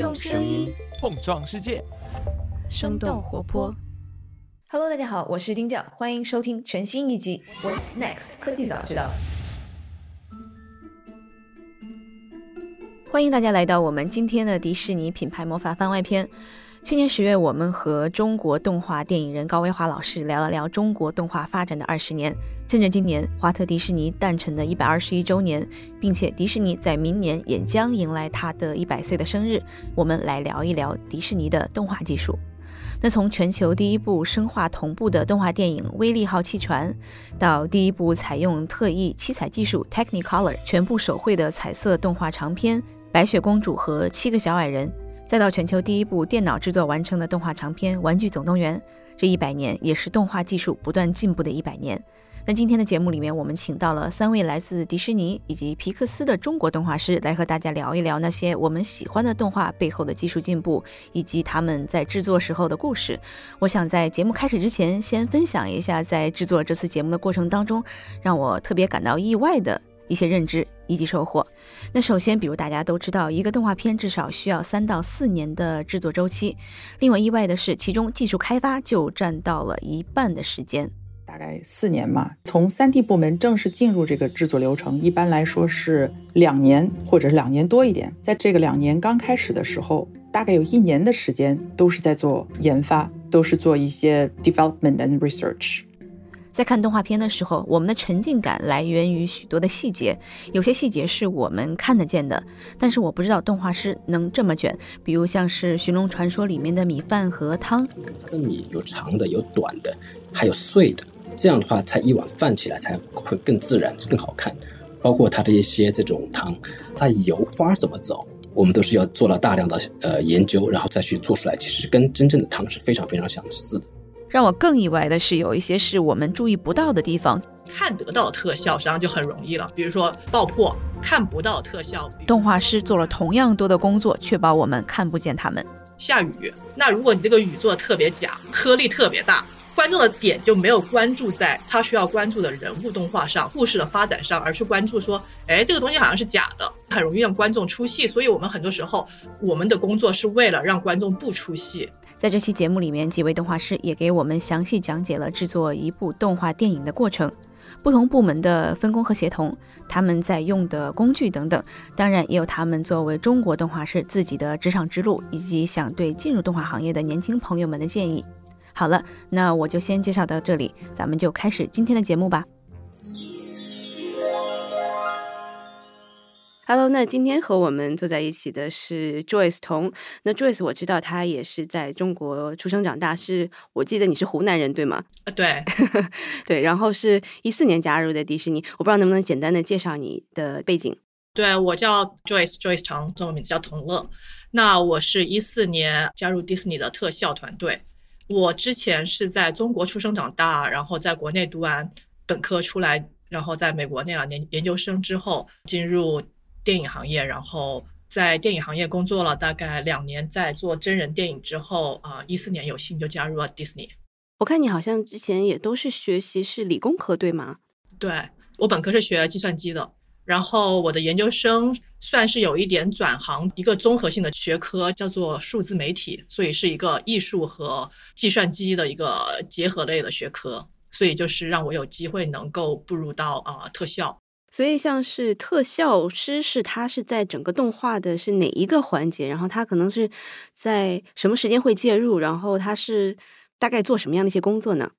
用声音碰撞世界，生动活泼。Hello，大家好，我是丁教，欢迎收听全新一集《What's Next 科技早知道》。欢迎大家来到我们今天的迪士尼品牌魔法番外篇。去年十月，我们和中国动画电影人高维华老师聊了聊中国动画发展的二十年。趁着今年华特迪士尼诞辰的一百二十一周年，并且迪士尼在明年也将迎来它的一百岁的生日，我们来聊一聊迪士尼的动画技术。那从全球第一部声画同步的动画电影《威力号汽船》，到第一部采用特异七彩技术 Technicolor 全部手绘的彩色动画长片《白雪公主和七个小矮人》。再到全球第一部电脑制作完成的动画长片《玩具总动员》，这一百年也是动画技术不断进步的一百年。那今天的节目里面，我们请到了三位来自迪士尼以及皮克斯的中国动画师，来和大家聊一聊那些我们喜欢的动画背后的技术进步，以及他们在制作时候的故事。我想在节目开始之前，先分享一下在制作这次节目的过程当中，让我特别感到意外的。一些认知以及收获。那首先，比如大家都知道，一个动画片至少需要三到四年的制作周期。令我意外的是，其中技术开发就占到了一半的时间，大概四年嘛。从三 D 部门正式进入这个制作流程，一般来说是两年或者是两年多一点。在这个两年刚开始的时候，大概有一年的时间都是在做研发，都是做一些 development and research。在看动画片的时候，我们的沉浸感来源于许多的细节，有些细节是我们看得见的，但是我不知道动画师能这么卷。比如像是《寻龙传说》里面的米饭和汤，它的米有长的，有短的，还有碎的，这样的话，它一碗饭起来才会更自然，更好看。包括它的一些这种汤，它油花怎么走，我们都是要做了大量的呃研究，然后再去做出来，其实跟真正的汤是非常非常相似的。让我更意外的是，有一些是我们注意不到的地方，看得到特效，实际上就很容易了。比如说爆破，看不到特效，动画师做了同样多的工作，确保我们看不见他们。下雨，那如果你这个雨做的特别假，颗粒特别大，观众的点就没有关注在他需要关注的人物动画上、故事的发展上，而是关注说，哎，这个东西好像是假的，很容易让观众出戏。所以我们很多时候，我们的工作是为了让观众不出戏。在这期节目里面，几位动画师也给我们详细讲解了制作一部动画电影的过程，不同部门的分工和协同，他们在用的工具等等，当然也有他们作为中国动画师自己的职场之路，以及想对进入动画行业的年轻朋友们的建议。好了，那我就先介绍到这里，咱们就开始今天的节目吧。Hello，那今天和我们坐在一起的是 Joyce 童。那 Joyce 我知道他也是在中国出生长大，是我记得你是湖南人对吗？呃，对，对。然后是一四年加入的迪士尼，我不知道能不能简单的介绍你的背景。对我叫 Joyce Joyce 童，中文名字叫童乐。那我是一四年加入迪士尼的特效团队。我之前是在中国出生长大，然后在国内读完本科出来，然后在美国念两年研究生之后进入。电影行业，然后在电影行业工作了大概两年，在做真人电影之后，啊，一四年有幸就加入了 Disney。我看你好像之前也都是学习是理工科，对吗？对，我本科是学计算机的，然后我的研究生算是有一点转行，一个综合性的学科叫做数字媒体，所以是一个艺术和计算机的一个结合类的学科，所以就是让我有机会能够步入到啊特效。所以，像是特效师，是他是在整个动画的是哪一个环节？然后他可能是在什么时间会介入？然后他是大概做什么样的一些工作呢？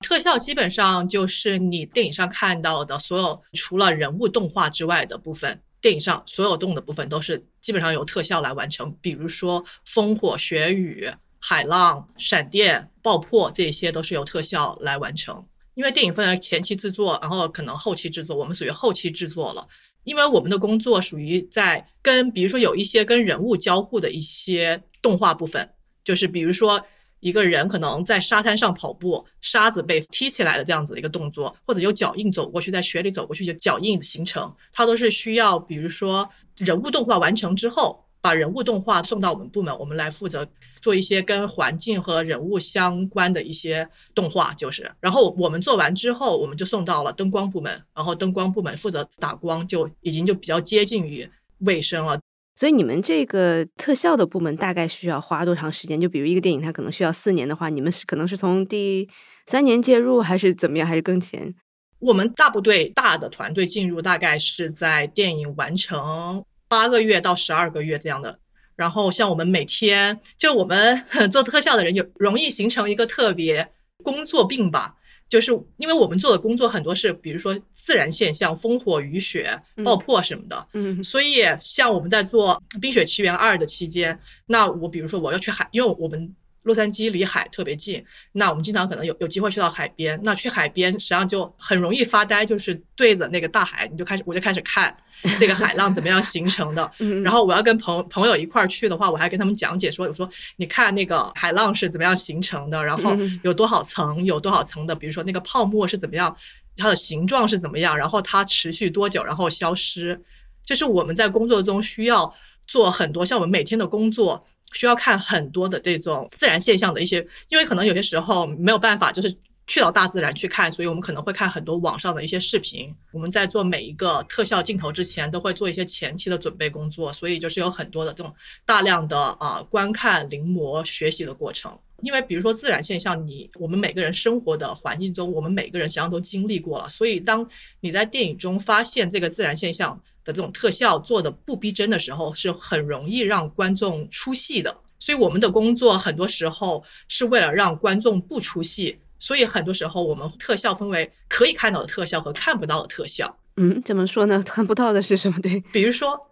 特效基本上就是你电影上看到的所有除了人物动画之外的部分，电影上所有动的部分都是基本上由特效来完成。比如说风火、雪雨、海浪、闪电、爆破，这些都是由特效来完成。因为电影分为前期制作，然后可能后期制作，我们属于后期制作了。因为我们的工作属于在跟，比如说有一些跟人物交互的一些动画部分，就是比如说一个人可能在沙滩上跑步，沙子被踢起来的这样子的一个动作，或者有脚印走过去，在雪里走过去，就脚印的形成，它都是需要，比如说人物动画完成之后。把人物动画送到我们部门，我们来负责做一些跟环境和人物相关的一些动画，就是。然后我们做完之后，我们就送到了灯光部门，然后灯光部门负责打光，就已经就比较接近于卫生了。所以你们这个特效的部门大概需要花多长时间？就比如一个电影，它可能需要四年的话，你们是可能是从第三年介入，还是怎么样，还是更前？我们大部队大的团队进入大概是在电影完成八个月到十二个月这样的。然后像我们每天就我们 做特效的人，有容易形成一个特别工作病吧，就是因为我们做的工作很多是，比如说。自然现象，风火雨雪、爆破什么的，嗯，所以像我们在做《冰雪奇缘二》的期间，那我比如说我要去海，因为我们洛杉矶离海特别近，那我们经常可能有有机会去到海边，那去海边实际上就很容易发呆，就是对着那个大海，你就开始我就开始看 这个海浪怎么样形成的，然后我要跟朋朋友一块儿去的话，我还跟他们讲解说，我说你看那个海浪是怎么样形成的，然后有多少层，有多少层的，比如说那个泡沫是怎么样。它的形状是怎么样？然后它持续多久？然后消失？就是我们在工作中需要做很多，像我们每天的工作需要看很多的这种自然现象的一些，因为可能有些时候没有办法，就是去到大自然去看，所以我们可能会看很多网上的一些视频。我们在做每一个特效镜头之前，都会做一些前期的准备工作，所以就是有很多的这种大量的啊观看、临摹、学习的过程。因为比如说自然现象，你我们每个人生活的环境中，我们每个人实际上都经历过了。所以当你在电影中发现这个自然现象的这种特效做的不逼真的时候，是很容易让观众出戏的。所以我们的工作很多时候是为了让观众不出戏。所以很多时候我们特效分为可以看到的特效和看不到的特效。嗯，怎么说呢？看不到的是什么？对，比如说。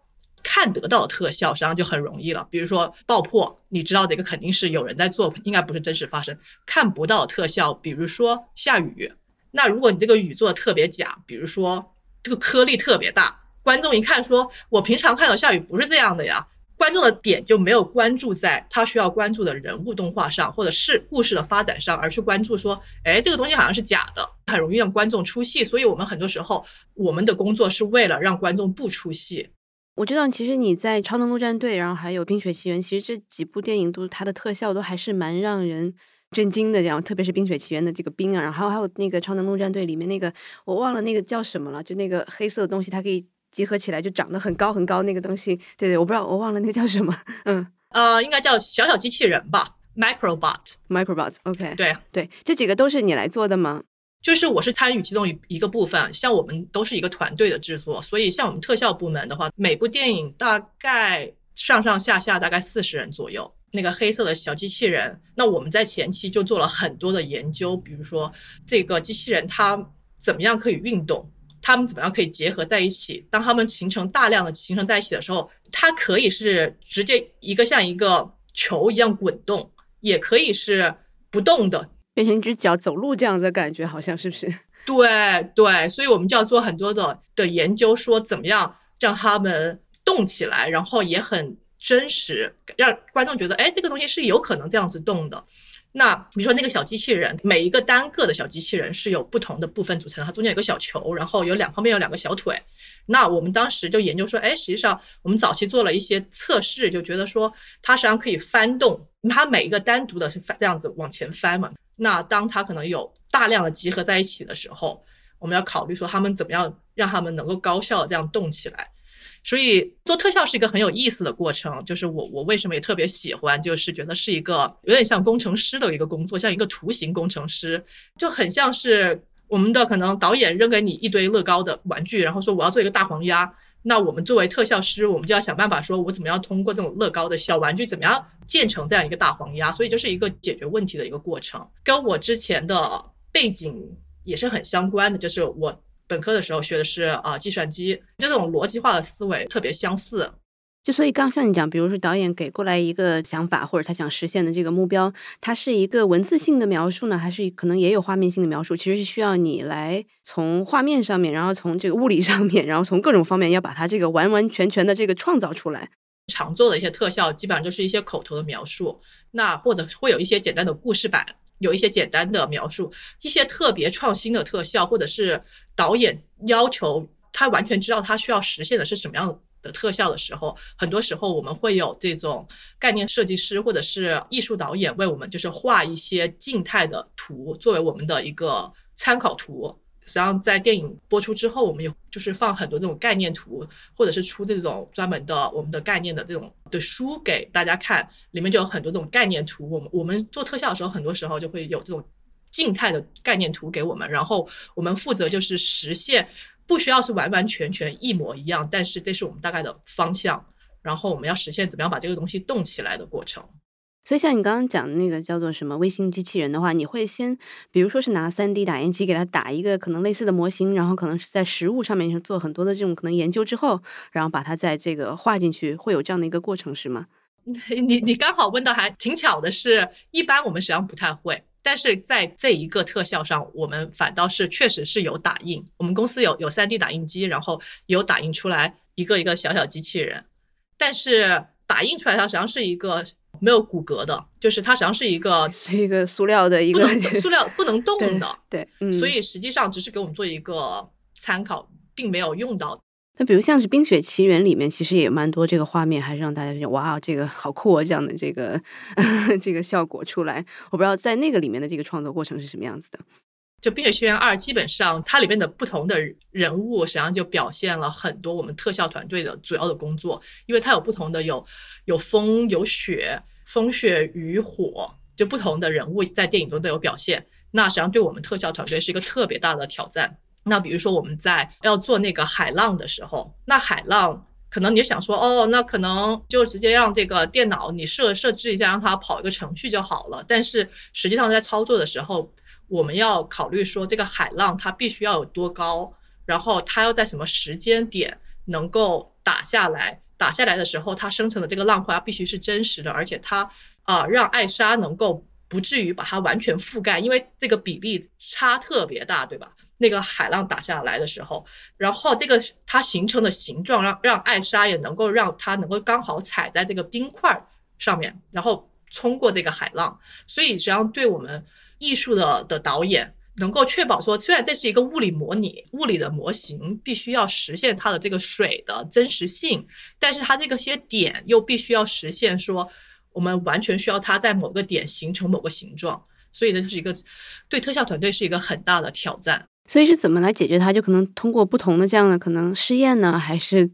看得到特效，实际上就很容易了。比如说爆破，你知道这个肯定是有人在做，应该不是真实发生。看不到特效，比如说下雨，那如果你这个雨做的特别假，比如说这个颗粒特别大，观众一看说，我平常看到下雨不是这样的呀，观众的点就没有关注在他需要关注的人物动画上，或者是故事的发展上，而去关注说，哎，这个东西好像是假的，很容易让观众出戏。所以我们很多时候，我们的工作是为了让观众不出戏。我知道，其实你在《超能陆战队》，然后还有《冰雪奇缘》，其实这几部电影都它的特效都还是蛮让人震惊的。这样，特别是《冰雪奇缘》的这个冰啊，然后还有还有那个《超能陆战队》里面那个，我忘了那个叫什么了，就那个黑色的东西，它可以集合起来，就长得很高很高那个东西。对对，我不知道，我忘了那个叫什么。嗯，呃，应该叫小小机器人吧，Microbot，Microbot。OK，对对，这几个都是你来做的吗？就是我是参与其中一一个部分，像我们都是一个团队的制作，所以像我们特效部门的话，每部电影大概上上下下大概四十人左右。那个黑色的小机器人，那我们在前期就做了很多的研究，比如说这个机器人它怎么样可以运动，它们怎么样可以结合在一起，当它们形成大量的形成在一起的时候，它可以是直接一个像一个球一样滚动，也可以是不动的。变成一只脚走路这样子的感觉，好像是不是？对对，所以我们就要做很多的的研究，说怎么样让他们动起来，然后也很真实，让观众觉得，哎，这个东西是有可能这样子动的。那比如说那个小机器人，每一个单个的小机器人是有不同的部分组成的，它中间有个小球，然后有两旁边有两个小腿。那我们当时就研究说，哎，实际上我们早期做了一些测试，就觉得说它实际上可以翻动，它每一个单独的是翻这样子往前翻嘛。那当它可能有大量的集合在一起的时候，我们要考虑说他们怎么样让他们能够高效的这样动起来。所以做特效是一个很有意思的过程，就是我我为什么也特别喜欢，就是觉得是一个有点像工程师的一个工作，像一个图形工程师，就很像是我们的可能导演扔给你一堆乐高的玩具，然后说我要做一个大黄鸭。那我们作为特效师，我们就要想办法说，我怎么样通过这种乐高的小玩具，怎么样建成这样一个大黄鸭？所以就是一个解决问题的一个过程，跟我之前的背景也是很相关的。就是我本科的时候学的是啊计算机，就这种逻辑化的思维特别相似。就所以刚像你讲，比如说导演给过来一个想法，或者他想实现的这个目标，它是一个文字性的描述呢，还是可能也有画面性的描述？其实是需要你来从画面上面，然后从这个物理上面，然后从各种方面要把它这个完完全全的这个创造出来。常做的一些特效，基本上就是一些口头的描述，那或者会有一些简单的故事版，有一些简单的描述，一些特别创新的特效，或者是导演要求他完全知道他需要实现的是什么样。的特效的时候，很多时候我们会有这种概念设计师或者是艺术导演为我们就是画一些静态的图作为我们的一个参考图。实际上在电影播出之后，我们有就是放很多这种概念图，或者是出这种专门的我们的概念的这种的书给大家看，里面就有很多这种概念图。我们我们做特效的时候，很多时候就会有这种静态的概念图给我们，然后我们负责就是实现，不需要是完完全全一模一样，但是这是我们大概的方向，然后我们要实现怎么样把这个东西动起来的过程。所以像你刚刚讲的那个叫做什么微型机器人的话，你会先，比如说是拿三 D 打印机给它打一个可能类似的模型，然后可能是在实物上面做很多的这种可能研究之后，然后把它在这个画进去，会有这样的一个过程是吗？你你刚好问到还挺巧的是，一般我们实际上不太会，但是在这一个特效上，我们反倒是确实是有打印，我们公司有有 3D 打印机，然后有打印出来一个一个小小机器人，但是打印出来它实际上是一个。没有骨骼的，就是它实际上是一个 是一个塑料的一个 塑料不能动的，对，所以实际上只是给我们做一个参考，并没有用到。那比如像是《冰雪奇缘》里面，其实也蛮多这个画面，还是让大家觉得哇，这个好酷啊，这样的这个 这个效果出来。我不知道在那个里面的这个创作过程是什么样子的。就《冰雪奇缘二》，基本上它里面的不同的人物，实际上就表现了很多我们特效团队的主要的工作，因为它有不同的有有风有雪。风雪雨火，就不同的人物在电影中都有表现。那实际上对我们特效团队是一个特别大的挑战。那比如说我们在要做那个海浪的时候，那海浪可能你就想说，哦，那可能就直接让这个电脑你设设置一下，让它跑一个程序就好了。但是实际上在操作的时候，我们要考虑说这个海浪它必须要有多高，然后它要在什么时间点能够打下来。打下来的时候，它生成的这个浪花必须是真实的，而且它啊，让艾莎能够不至于把它完全覆盖，因为这个比例差特别大，对吧？那个海浪打下来的时候，然后这个它形成的形状，让让艾莎也能够让它能够刚好踩在这个冰块上面，然后冲过这个海浪。所以实际上对我们艺术的的导演。能够确保说，虽然这是一个物理模拟，物理的模型必须要实现它的这个水的真实性，但是它这个些点又必须要实现说，我们完全需要它在某个点形成某个形状，所以这就是一个对特效团队是一个很大的挑战。所以是怎么来解决它？就可能通过不同的这样的可能试验呢，还是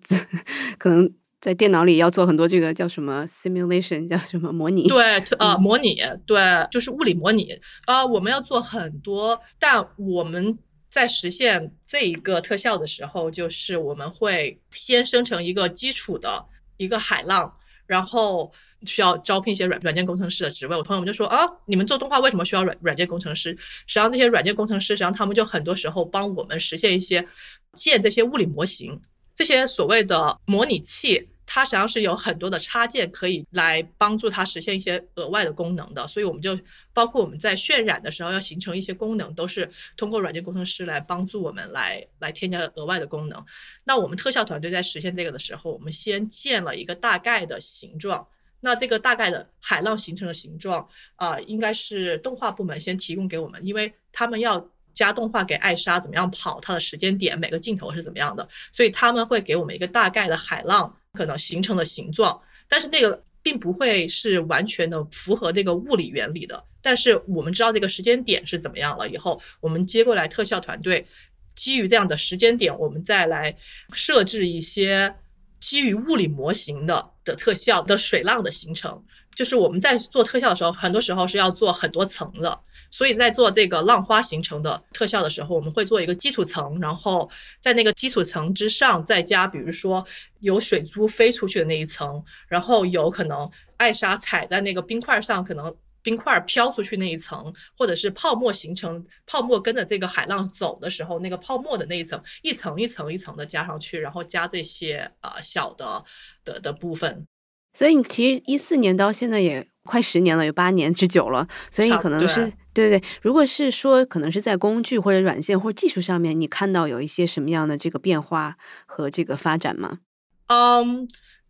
可能？在电脑里要做很多这个叫什么 simulation，叫什么模拟？对，呃，模拟，对，就是物理模拟。呃，我们要做很多，但我们在实现这一个特效的时候，就是我们会先生成一个基础的一个海浪，然后需要招聘一些软软件工程师的职位。我朋友们就说啊，你们做动画为什么需要软软件工程师？实际上，这些软件工程师，实际上他们就很多时候帮我们实现一些建这些物理模型。这些所谓的模拟器，它实际上是有很多的插件可以来帮助它实现一些额外的功能的，所以我们就包括我们在渲染的时候要形成一些功能，都是通过软件工程师来帮助我们来来添加额外的功能。那我们特效团队在实现这个的时候，我们先建了一个大概的形状，那这个大概的海浪形成的形状啊，应该是动画部门先提供给我们，因为他们要。加动画给艾莎怎么样跑，它的时间点，每个镜头是怎么样的，所以他们会给我们一个大概的海浪可能形成的形状，但是那个并不会是完全的符合这个物理原理的。但是我们知道这个时间点是怎么样了以后，我们接过来特效团队，基于这样的时间点，我们再来设置一些基于物理模型的的特效的水浪的形成。就是我们在做特效的时候，很多时候是要做很多层的。所以在做这个浪花形成的特效的时候，我们会做一个基础层，然后在那个基础层之上再加，比如说有水珠飞出去的那一层，然后有可能艾莎踩在那个冰块上，可能冰块飘出去那一层，或者是泡沫形成，泡沫跟着这个海浪走的时候，那个泡沫的那一层，一层一层一层的加上去，然后加这些啊小的的的部分。所以你其实一四年到现在也快十年了，有八年之久了，所以可能是。对对，如果是说可能是在工具或者软件或者技术上面，你看到有一些什么样的这个变化和这个发展吗？嗯，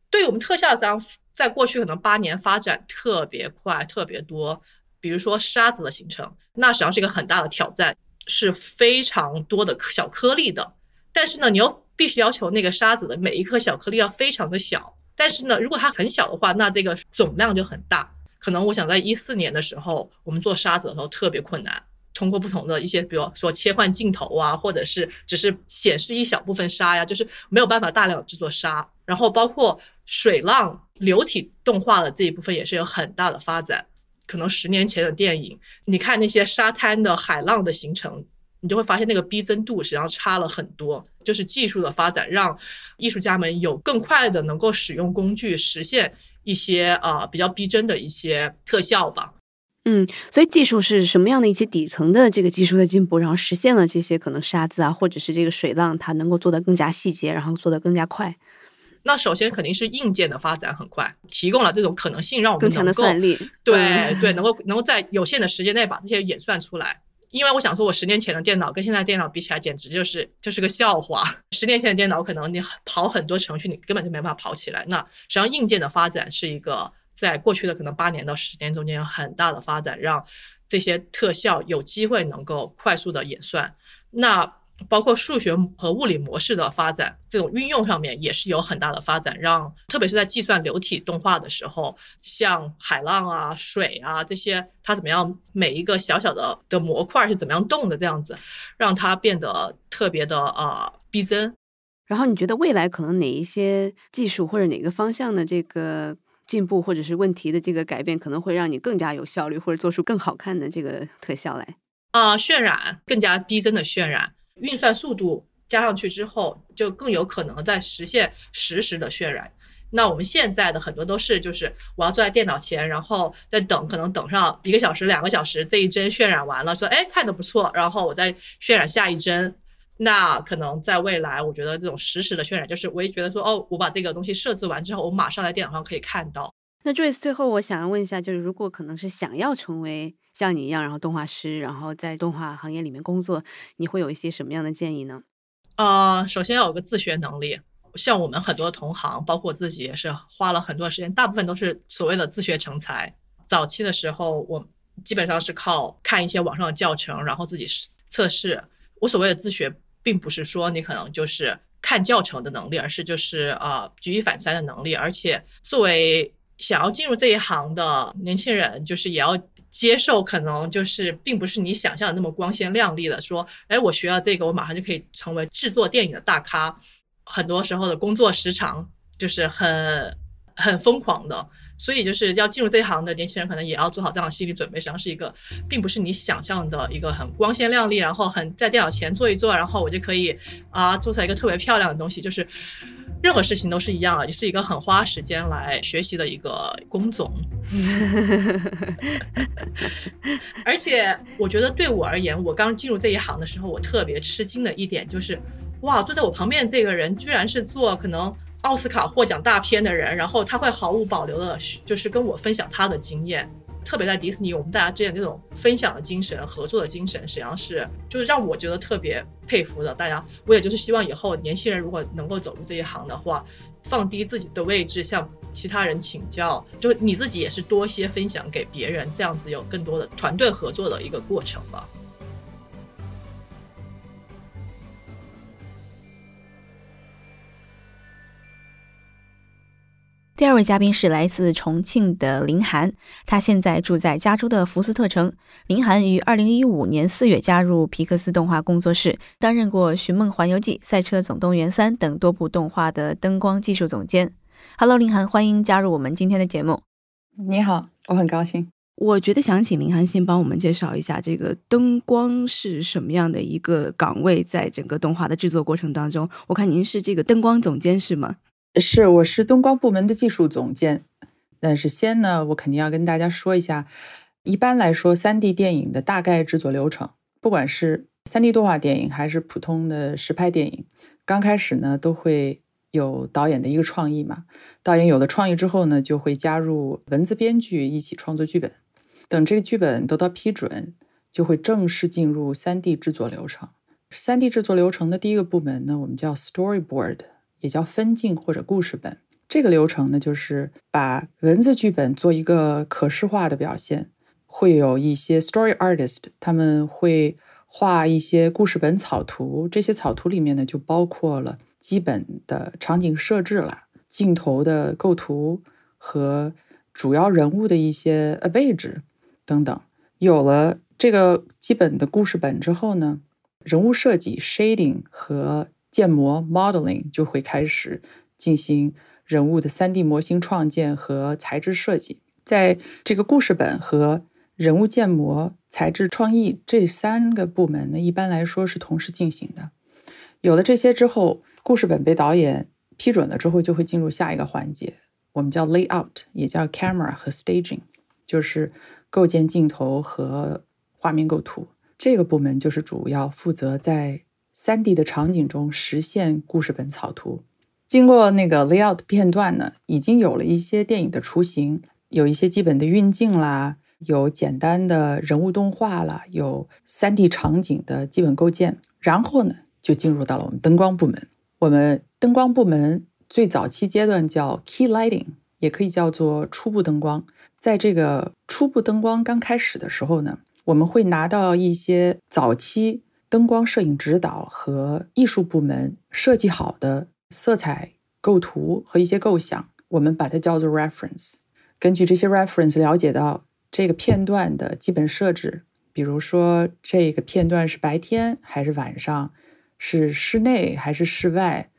对我们特效上，在过去可能八年发展特别快、特别多。比如说沙子的形成，那实际上是一个很大的挑战，是非常多的小颗粒的。但是呢，你又必须要求那个沙子的每一颗小颗粒要非常的小。但是呢，如果它很小的话，那这个总量就很大。可能我想在一四年的时候，我们做沙子的时候特别困难，通过不同的一些，比如说切换镜头啊，或者是只是显示一小部分沙呀，就是没有办法大量制作沙。然后包括水浪流体动画的这一部分也是有很大的发展。可能十年前的电影，你看那些沙滩的海浪的形成，你就会发现那个逼真度实际上差了很多。就是技术的发展让艺术家们有更快的能够使用工具实现一些呃比较逼真的一些特效吧。嗯，所以技术是什么样的一些底层的这个技术的进步，然后实现了这些可能沙子啊，或者是这个水浪，它能够做得更加细节，然后做得更加快。那首先肯定是硬件的发展很快，提供了这种可能性，让我们更强的算力。对对，能够能够在有限的时间内把这些演算出来。因为我想说，我十年前的电脑跟现在电脑比起来，简直就是就是个笑话。十年前的电脑可能你跑很多程序，你根本就没办法跑起来。那实际上硬件的发展是一个在过去的可能八年到十年中间有很大的发展，让这些特效有机会能够快速的演算。那包括数学和物理模式的发展，这种运用上面也是有很大的发展，让特别是在计算流体动画的时候，像海浪啊、水啊这些，它怎么样每一个小小的的模块是怎么样动的，这样子让它变得特别的呃逼真。然后你觉得未来可能哪一些技术或者哪个方向的这个进步，或者是问题的这个改变，可能会让你更加有效率，或者做出更好看的这个特效来？啊，渲染更加逼真的渲染。运算速度加上去之后，就更有可能在实现实时的渲染。那我们现在的很多都是，就是我要坐在电脑前，然后再等，可能等上一个小时、两个小时，这一帧渲染完了，说哎看的不错，然后我再渲染下一帧。那可能在未来，我觉得这种实时的渲染，就是我也觉得说，哦，我把这个东西设置完之后，我马上在电脑上可以看到。那 Joyce 最后我想要问一下，就是如果可能是想要成为。像你一样，然后动画师，然后在动画行业里面工作，你会有一些什么样的建议呢？呃，首先要有个自学能力。像我们很多同行，包括我自己，也是花了很多时间，大部分都是所谓的自学成才。早期的时候，我基本上是靠看一些网上的教程，然后自己测试。我所谓的自学，并不是说你可能就是看教程的能力，而是就是呃举一反三的能力。而且作为想要进入这一行的年轻人，就是也要。接受可能就是并不是你想象的那么光鲜亮丽的。说，哎，我学了这个，我马上就可以成为制作电影的大咖。很多时候的工作时长就是很很疯狂的。所以就是要进入这一行的年轻人，可能也要做好这样的心理准备。实际上是一个，并不是你想象的一个很光鲜亮丽，然后很在电脑前坐一坐，然后我就可以啊做出来一个特别漂亮的东西。就是任何事情都是一样啊，也是一个很花时间来学习的一个工种。而且我觉得对我而言，我刚进入这一行的时候，我特别吃惊的一点就是，哇，坐在我旁边这个人居然是做可能。奥斯卡获奖大片的人，然后他会毫无保留的，就是跟我分享他的经验。特别在迪士尼，我们大家之间这种分享的精神、合作的精神，实际上是就是让我觉得特别佩服的。大家，我也就是希望以后年轻人如果能够走入这一行的话，放低自己的位置，向其他人请教，就你自己也是多些分享给别人，这样子有更多的团队合作的一个过程吧。第二位嘉宾是来自重庆的林涵，他现在住在加州的福斯特城。林涵于二零一五年四月加入皮克斯动画工作室，担任过《寻梦环游记》《赛车总动员三》等多部动画的灯光技术总监。Hello，林涵，欢迎加入我们今天的节目。你好，我很高兴。我觉得想请林涵先帮我们介绍一下这个灯光是什么样的一个岗位，在整个动画的制作过程当中，我看您是这个灯光总监是吗？是，我是东光部门的技术总监。但是先呢，我肯定要跟大家说一下，一般来说，3D 电影的大概制作流程，不管是 3D 动画电影还是普通的实拍电影，刚开始呢都会有导演的一个创意嘛。导演有了创意之后呢，就会加入文字编剧一起创作剧本。等这个剧本得到批准，就会正式进入 3D 制作流程。3D 制作流程的第一个部门呢，我们叫 Storyboard。也叫分镜或者故事本，这个流程呢，就是把文字剧本做一个可视化的表现。会有一些 story artist，他们会画一些故事本草图，这些草图里面呢，就包括了基本的场景设置了、镜头的构图和主要人物的一些呃位置等等。有了这个基本的故事本之后呢，人物设计 shading 和建模 modeling 就会开始进行人物的 3D 模型创建和材质设计。在这个故事本和人物建模、材质创意这三个部门呢，一般来说是同时进行的。有了这些之后，故事本被导演批准了之后，就会进入下一个环节，我们叫 layout，也叫 camera 和 staging，就是构建镜头和画面构图。这个部门就是主要负责在 3D 的场景中实现故事本草图。经过那个 layout 片段呢，已经有了一些电影的雏形，有一些基本的运镜啦，有简单的人物动画啦，有 3D 场景的基本构建。然后呢，就进入到了我们灯光部门。我们灯光部门最早期阶段叫 key lighting，也可以叫做初步灯光。在这个初步灯光刚开始的时候呢，我们会拿到一些早期灯光摄影指导和艺术部门设计好的色彩构图和一些构想，我们把它叫做 reference。根据这些 reference 了解到这个片段的基本设置，比如说这个片段是白天还是晚上，是室内还是室外，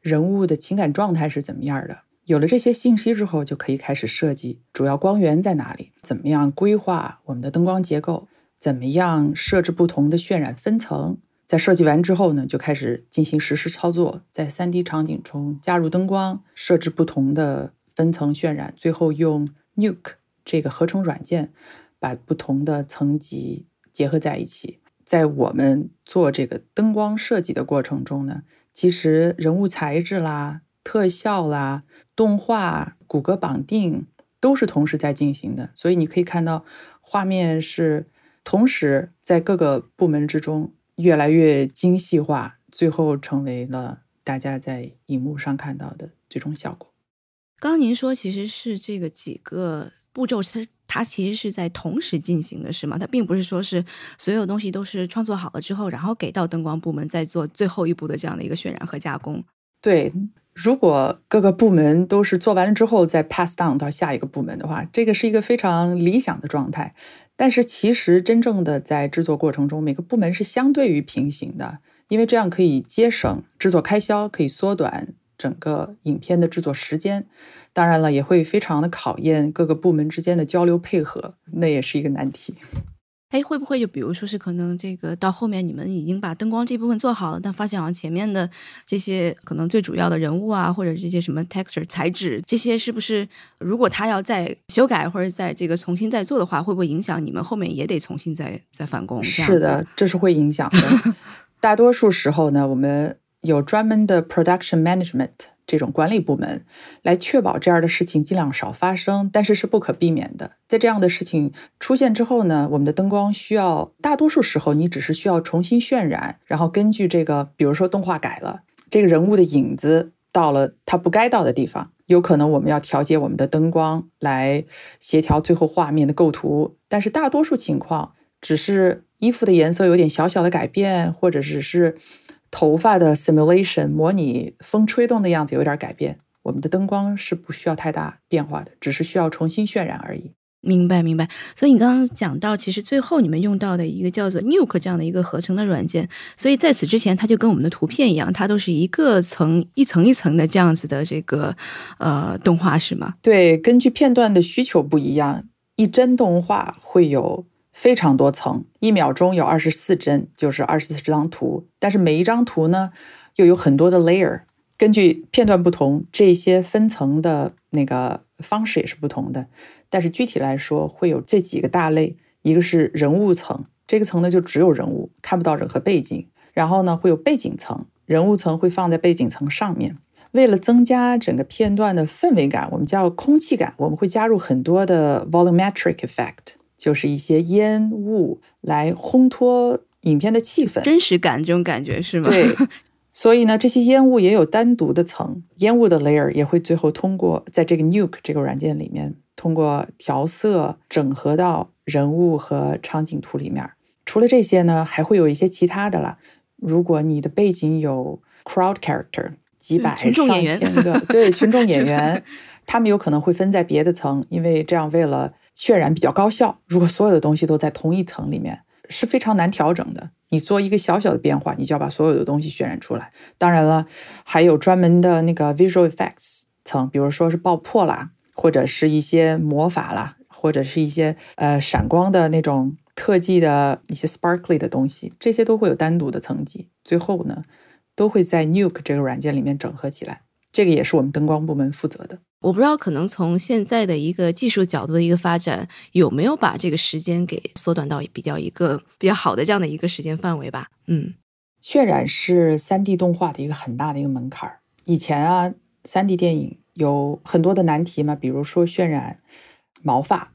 人物的情感状态是怎么样的。有了这些信息之后，就可以开始设计主要光源在哪里，怎么样规划我们的灯光结构，怎么样设置不同的渲染分层。在设计完之后呢，就开始进行实时操作，在 3D 场景中加入灯光，设置不同的分层渲染，最后用 Nuke 这个合成软件把不同的层级结合在一起。在我们做这个灯光设计的过程中呢，其实人物材质啦。特效啦，动画、骨骼绑定都是同时在进行的，所以你可以看到画面是同时在各个部门之中越来越精细化，最后成为了大家在荧幕上看到的最终效果。刚刚您说其实是这个几个步骤，其实它其实是在同时进行的，是吗？它并不是说是所有东西都是创作好了之后，然后给到灯光部门再做最后一步的这样的一个渲染和加工。对。如果各个部门都是做完了之后再 pass down 到下一个部门的话，这个是一个非常理想的状态。但是其实真正的在制作过程中，每个部门是相对于平行的，因为这样可以节省制作开销，可以缩短整个影片的制作时间。当然了，也会非常的考验各个部门之间的交流配合，那也是一个难题。哎，会不会就比如说是可能这个到后面你们已经把灯光这部分做好了，但发现好像前面的这些可能最主要的人物啊，或者这些什么 texture 材质这些，是不是如果他要再修改或者在这个重新再做的话，会不会影响你们后面也得重新再再返工？是的，这是会影响的。大多数时候呢，我们有专门的 production management。这种管理部门来确保这样的事情尽量少发生，但是是不可避免的。在这样的事情出现之后呢，我们的灯光需要大多数时候你只是需要重新渲染，然后根据这个，比如说动画改了，这个人物的影子到了他不该到的地方，有可能我们要调节我们的灯光来协调最后画面的构图。但是大多数情况只是衣服的颜色有点小小的改变，或者只是。头发的 simulation 模拟风吹动的样子有点改变，我们的灯光是不需要太大变化的，只是需要重新渲染而已。明白，明白。所以你刚刚讲到，其实最后你们用到的一个叫做 Nuke 这样的一个合成的软件，所以在此之前，它就跟我们的图片一样，它都是一个层一层一层的这样子的这个呃动画，是吗？对，根据片段的需求不一样，一帧动画会有。非常多层，一秒钟有二十四帧，就是二十四张图。但是每一张图呢，又有很多的 layer，根据片段不同，这些分层的那个方式也是不同的。但是具体来说，会有这几个大类：一个是人物层，这个层呢就只有人物，看不到任何背景；然后呢会有背景层，人物层会放在背景层上面。为了增加整个片段的氛围感，我们叫空气感，我们会加入很多的 volumetric effect。就是一些烟雾来烘托影片的气氛，真实感这种感觉是吗？对，所以呢，这些烟雾也有单独的层，烟雾的 layer 也会最后通过在这个 Nuke 这个软件里面，通过调色整合到人物和场景图里面。除了这些呢，还会有一些其他的啦。如果你的背景有 crowd character，几百上千个，对群众演员，他们有可能会分在别的层，因为这样为了。渲染比较高效。如果所有的东西都在同一层里面，是非常难调整的。你做一个小小的变化，你就要把所有的东西渲染出来。当然了，还有专门的那个 visual effects 层，比如说是爆破啦，或者是一些魔法啦，或者是一些呃闪光的那种特技的一些 sparkly 的东西，这些都会有单独的层级。最后呢，都会在 Nuke 这个软件里面整合起来。这个也是我们灯光部门负责的。我不知道，可能从现在的一个技术角度的一个发展，有没有把这个时间给缩短到比较一个比较好的这样的一个时间范围吧？嗯，渲染是三 D 动画的一个很大的一个门槛儿。以前啊，三 D 电影有很多的难题嘛，比如说渲染毛发、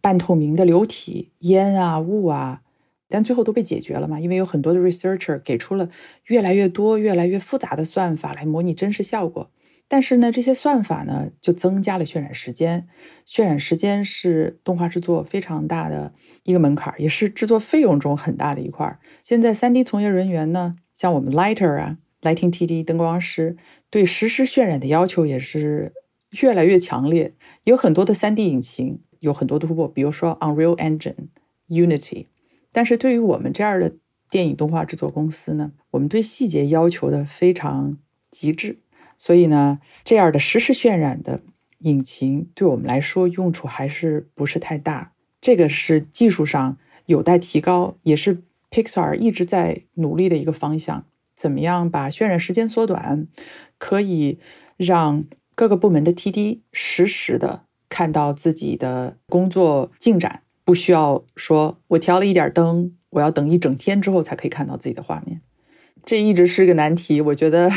半透明的流体、烟啊、雾啊，但最后都被解决了嘛，因为有很多的 researcher 给出了越来越多、越来越复杂的算法来模拟真实效果。但是呢，这些算法呢，就增加了渲染时间。渲染时间是动画制作非常大的一个门槛，也是制作费用中很大的一块。现在三 D 从业人员呢，像我们 lighter 啊，lighting TD 灯光师，对实时渲染的要求也是越来越强烈。有很多的三 D 引擎有很多突破，比如说 Unreal Engine、Unity。但是对于我们这样的电影动画制作公司呢，我们对细节要求的非常极致。所以呢，这样的实时渲染的引擎对我们来说用处还是不是太大。这个是技术上有待提高，也是 Pixar 一直在努力的一个方向。怎么样把渲染时间缩短，可以让各个部门的 TD 实时的看到自己的工作进展，不需要说我调了一点灯，我要等一整天之后才可以看到自己的画面。这一直是个难题，我觉得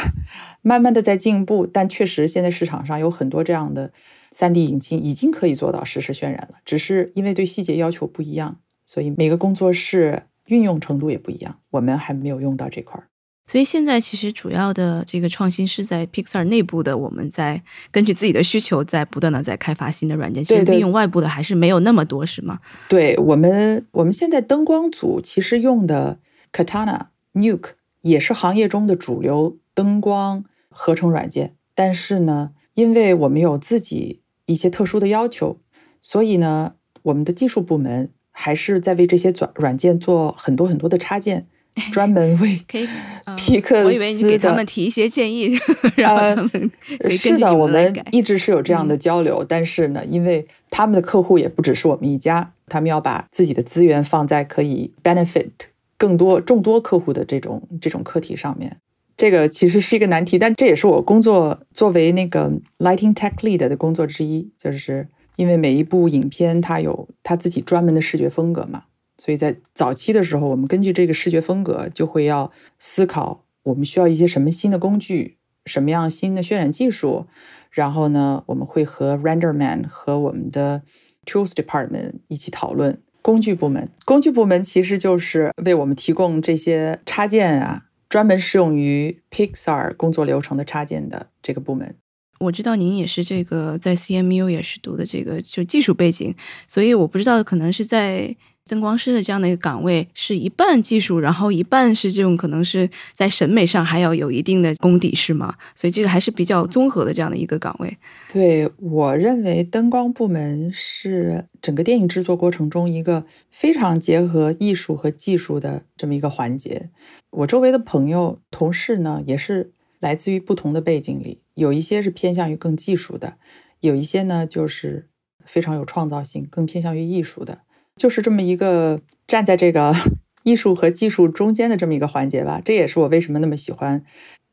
慢慢的在进步，但确实现在市场上有很多这样的三 D 引擎已经可以做到实时渲染了，只是因为对细节要求不一样，所以每个工作室运用程度也不一样，我们还没有用到这块儿。所以现在其实主要的这个创新是在 Pixar 内部的，我们在根据自己的需求在不断的在开发新的软件，其实利用外部的还是没有那么多，是吗？对我们，我们现在灯光组其实用的 Katana、Nuke。也是行业中的主流灯光合成软件，但是呢，因为我们有自己一些特殊的要求，所以呢，我们的技术部门还是在为这些软软件做很多很多的插件，专门为 皮克斯。我以为你给他们提一些建议，让他们是的，我们一直是有这样的交流，但是呢，因为他们的客户也不只是我们一家，他们要把自己的资源放在可以 benefit。更多众多客户的这种这种课题上面，这个其实是一个难题，但这也是我工作作为那个 lighting tech lead 的工作之一，就是因为每一部影片它有它自己专门的视觉风格嘛，所以在早期的时候，我们根据这个视觉风格，就会要思考我们需要一些什么新的工具，什么样新的渲染技术，然后呢，我们会和 renderman 和我们的 tools department 一起讨论。工具部门，工具部门其实就是为我们提供这些插件啊，专门适用于 Pixar 工作流程的插件的这个部门。我知道您也是这个在 CMU 也是读的这个就技术背景，所以我不知道可能是在。灯光师的这样的一个岗位是一半技术，然后一半是这种可能是在审美上还要有一定的功底，是吗？所以这个还是比较综合的这样的一个岗位。对我认为，灯光部门是整个电影制作过程中一个非常结合艺术和技术的这么一个环节。我周围的朋友、同事呢，也是来自于不同的背景里，有一些是偏向于更技术的，有一些呢就是非常有创造性，更偏向于艺术的。就是这么一个站在这个 艺术和技术中间的这么一个环节吧，这也是我为什么那么喜欢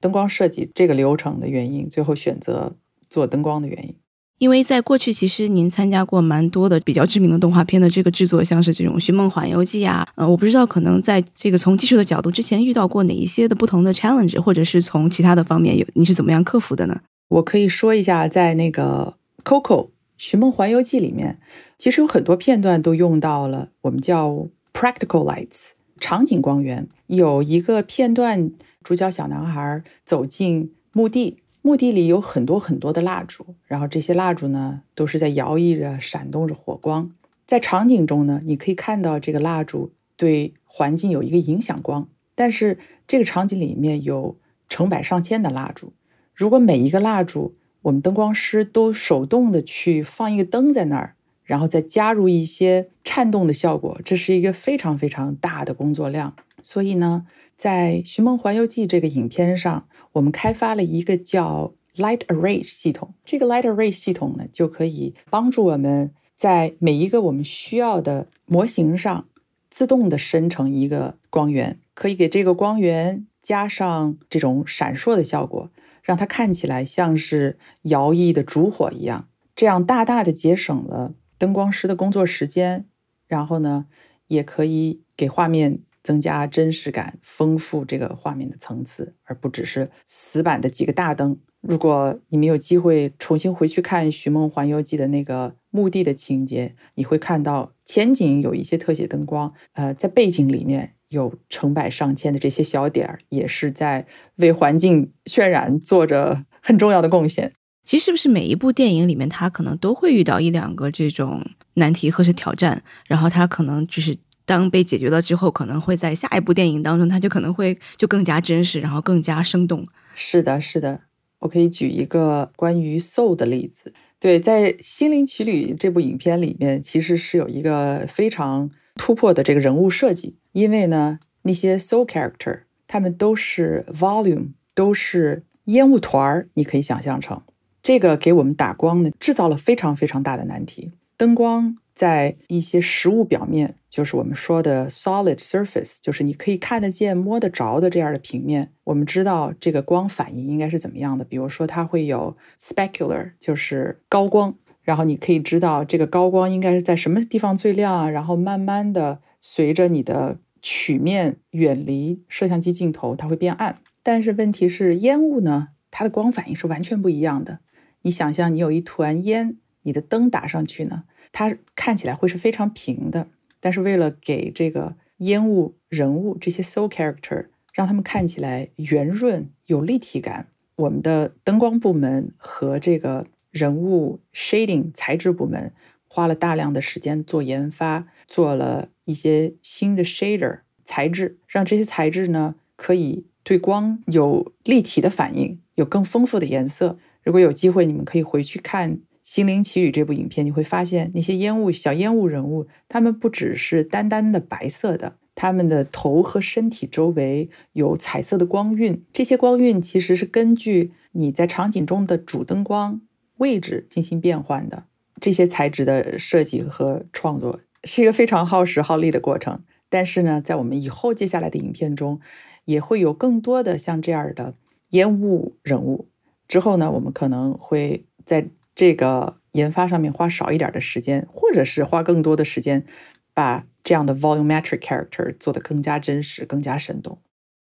灯光设计这个流程的原因，最后选择做灯光的原因。因为在过去，其实您参加过蛮多的比较知名的动画片的这个制作，像是这种《寻梦环游记》啊，呃，我不知道可能在这个从技术的角度之前遇到过哪一些的不同的 challenge，或者是从其他的方面有你是怎么样克服的呢？我可以说一下，在那个 Coco。《寻梦环游记》里面，其实有很多片段都用到了我们叫 practical lights 场景光源。有一个片段，主角小男孩走进墓地，墓地里有很多很多的蜡烛，然后这些蜡烛呢都是在摇曳着、闪动着火光。在场景中呢，你可以看到这个蜡烛对环境有一个影响光，但是这个场景里面有成百上千的蜡烛，如果每一个蜡烛我们灯光师都手动的去放一个灯在那儿，然后再加入一些颤动的效果，这是一个非常非常大的工作量。所以呢，在《寻梦环游记》这个影片上，我们开发了一个叫 Light Array 系统。这个 Light Array 系统呢，就可以帮助我们在每一个我们需要的模型上自动的生成一个光源，可以给这个光源加上这种闪烁的效果，让它看起来像是摇曳的烛火一样。这样大大的节省了灯光师的工作时间，然后呢，也可以给画面增加真实感，丰富这个画面的层次，而不只是死板的几个大灯。如果你们有机会重新回去看《寻梦环游记》的那个墓地的情节，你会看到前景有一些特写灯光，呃，在背景里面有成百上千的这些小点儿，也是在为环境渲染做着很重要的贡献。其实是不是每一部电影里面，他可能都会遇到一两个这种难题或是挑战，然后他可能就是当被解决了之后，可能会在下一部电影当中，他就可能会就更加真实，然后更加生动。是的，是的，我可以举一个关于 Soul 的例子。对，在《心灵奇旅》这部影片里面，其实是有一个非常突破的这个人物设计，因为呢，那些 Soul character 他们都是 volume，都是烟雾团儿，你可以想象成。这个给我们打光呢，制造了非常非常大的难题。灯光在一些实物表面，就是我们说的 solid surface，就是你可以看得见、摸得着的这样的平面。我们知道这个光反应应该是怎么样的。比如说，它会有 specular，就是高光，然后你可以知道这个高光应该是在什么地方最亮啊，然后慢慢的随着你的曲面远离摄像机镜头，它会变暗。但是问题是，烟雾呢，它的光反应是完全不一样的。你想象你有一团烟，你的灯打上去呢，它看起来会是非常平的。但是为了给这个烟雾人物这些 soul character 让他们看起来圆润有立体感，我们的灯光部门和这个人物 shading 材质部门花了大量的时间做研发，做了一些新的 shader 材质，让这些材质呢可以对光有立体的反应，有更丰富的颜色。如果有机会，你们可以回去看《心灵奇旅》这部影片，你会发现那些烟雾小烟雾人物，他们不只是单单的白色的，他们的头和身体周围有彩色的光晕。这些光晕其实是根据你在场景中的主灯光位置进行变换的。这些材质的设计和创作是一个非常耗时耗力的过程。但是呢，在我们以后接下来的影片中，也会有更多的像这样的烟雾人物。之后呢，我们可能会在这个研发上面花少一点的时间，或者是花更多的时间，把这样的 volumetric character 做得更加真实、更加生动。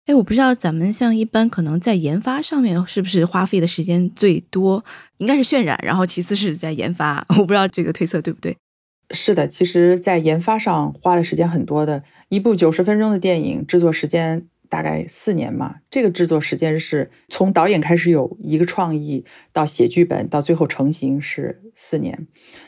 哎，我不知道咱们像一般可能在研发上面是不是花费的时间最多？应该是渲染，然后其次是在研发。我不知道这个推测对不对？是的，其实，在研发上花的时间很多的，一部九十分钟的电影制作时间。大概四年嘛，这个制作时间是从导演开始有一个创意，到写剧本，到最后成型是四年。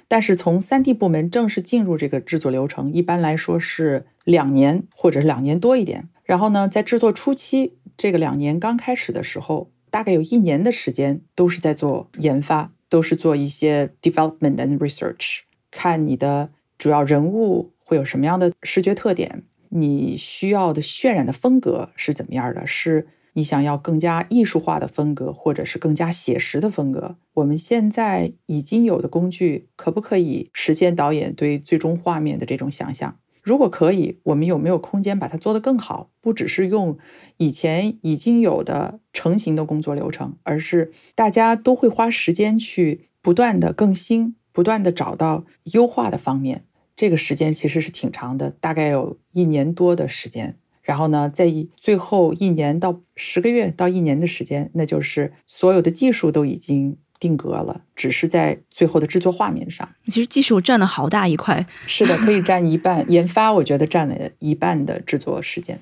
但是从三 D 部门正式进入这个制作流程，一般来说是两年或者是两年多一点。然后呢，在制作初期，这个两年刚开始的时候，大概有一年的时间都是在做研发，都是做一些 development and research，看你的主要人物会有什么样的视觉特点。你需要的渲染的风格是怎么样的？是你想要更加艺术化的风格，或者是更加写实的风格？我们现在已经有的工具可不可以实现导演对最终画面的这种想象？如果可以，我们有没有空间把它做得更好？不只是用以前已经有的成型的工作流程，而是大家都会花时间去不断的更新，不断的找到优化的方面。这个时间其实是挺长的，大概有一年多的时间。然后呢，在最后一年到十个月到一年的时间，那就是所有的技术都已经定格了，只是在最后的制作画面上。其实技术占了好大一块，是的，可以占一半。研发我觉得占了一半的制作时间。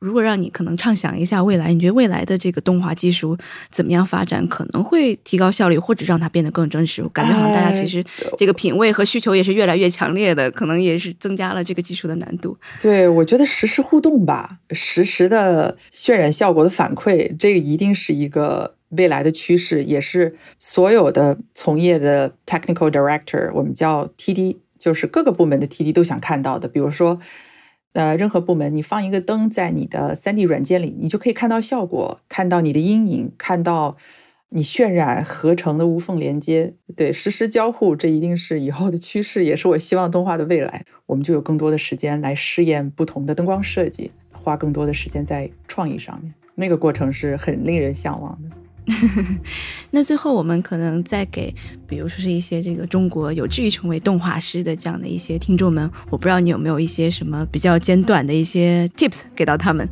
如果让你可能畅想一下未来，你觉得未来的这个动画技术怎么样发展，可能会提高效率，或者让它变得更真实？我感觉好像大家其实这个品味和需求也是越来越强烈的，可能也是增加了这个技术的难度。对，我觉得实时互动吧，实时的渲染效果的反馈，这个一定是一个未来的趋势，也是所有的从业的 technical director，我们叫 TD。就是各个部门的 TD 都想看到的。比如说，呃，任何部门你放一个灯在你的 3D 软件里，你就可以看到效果，看到你的阴影，看到你渲染合成的无缝连接。对，实时交互，这一定是以后的趋势，也是我希望动画的未来。我们就有更多的时间来试验不同的灯光设计，花更多的时间在创意上面。那个过程是很令人向往的。那最后我们可能再给，比如说是一些这个中国有志于成为动画师的这样的一些听众们，我不知道你有没有一些什么比较简短的一些 tips 给到他们。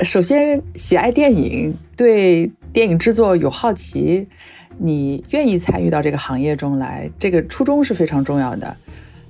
首先，喜爱电影，对电影制作有好奇，你愿意参与到这个行业中来，这个初衷是非常重要的。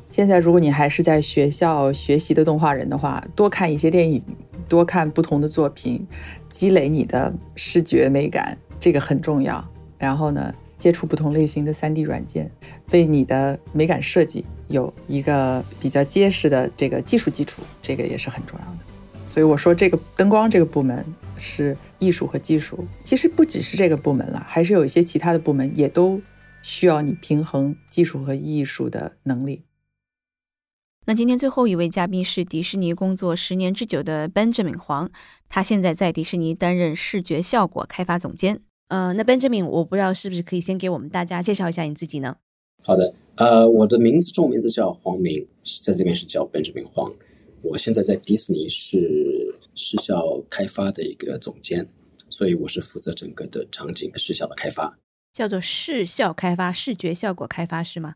现在，如果你还是在学校学习的动画人的话，多看一些电影。多看不同的作品，积累你的视觉美感，这个很重要。然后呢，接触不同类型的 3D 软件，为你的美感设计有一个比较结实的这个技术基础，这个也是很重要的。所以我说，这个灯光这个部门是艺术和技术，其实不只是这个部门了，还是有一些其他的部门也都需要你平衡技术和艺术的能力。那今天最后一位嘉宾是迪士尼工作十年之久的 Benjamin 黄，他现在在迪士尼担任视觉效果开发总监。呃，那 Benjamin，我不知道是不是可以先给我们大家介绍一下你自己呢？好的，呃，我的名字中文名字叫黄明，在这边是叫 Benjamin 黄。我现在在迪士尼是视效开发的一个总监，所以我是负责整个的场景视效的开发，叫做视效开发、视觉效果开发是吗？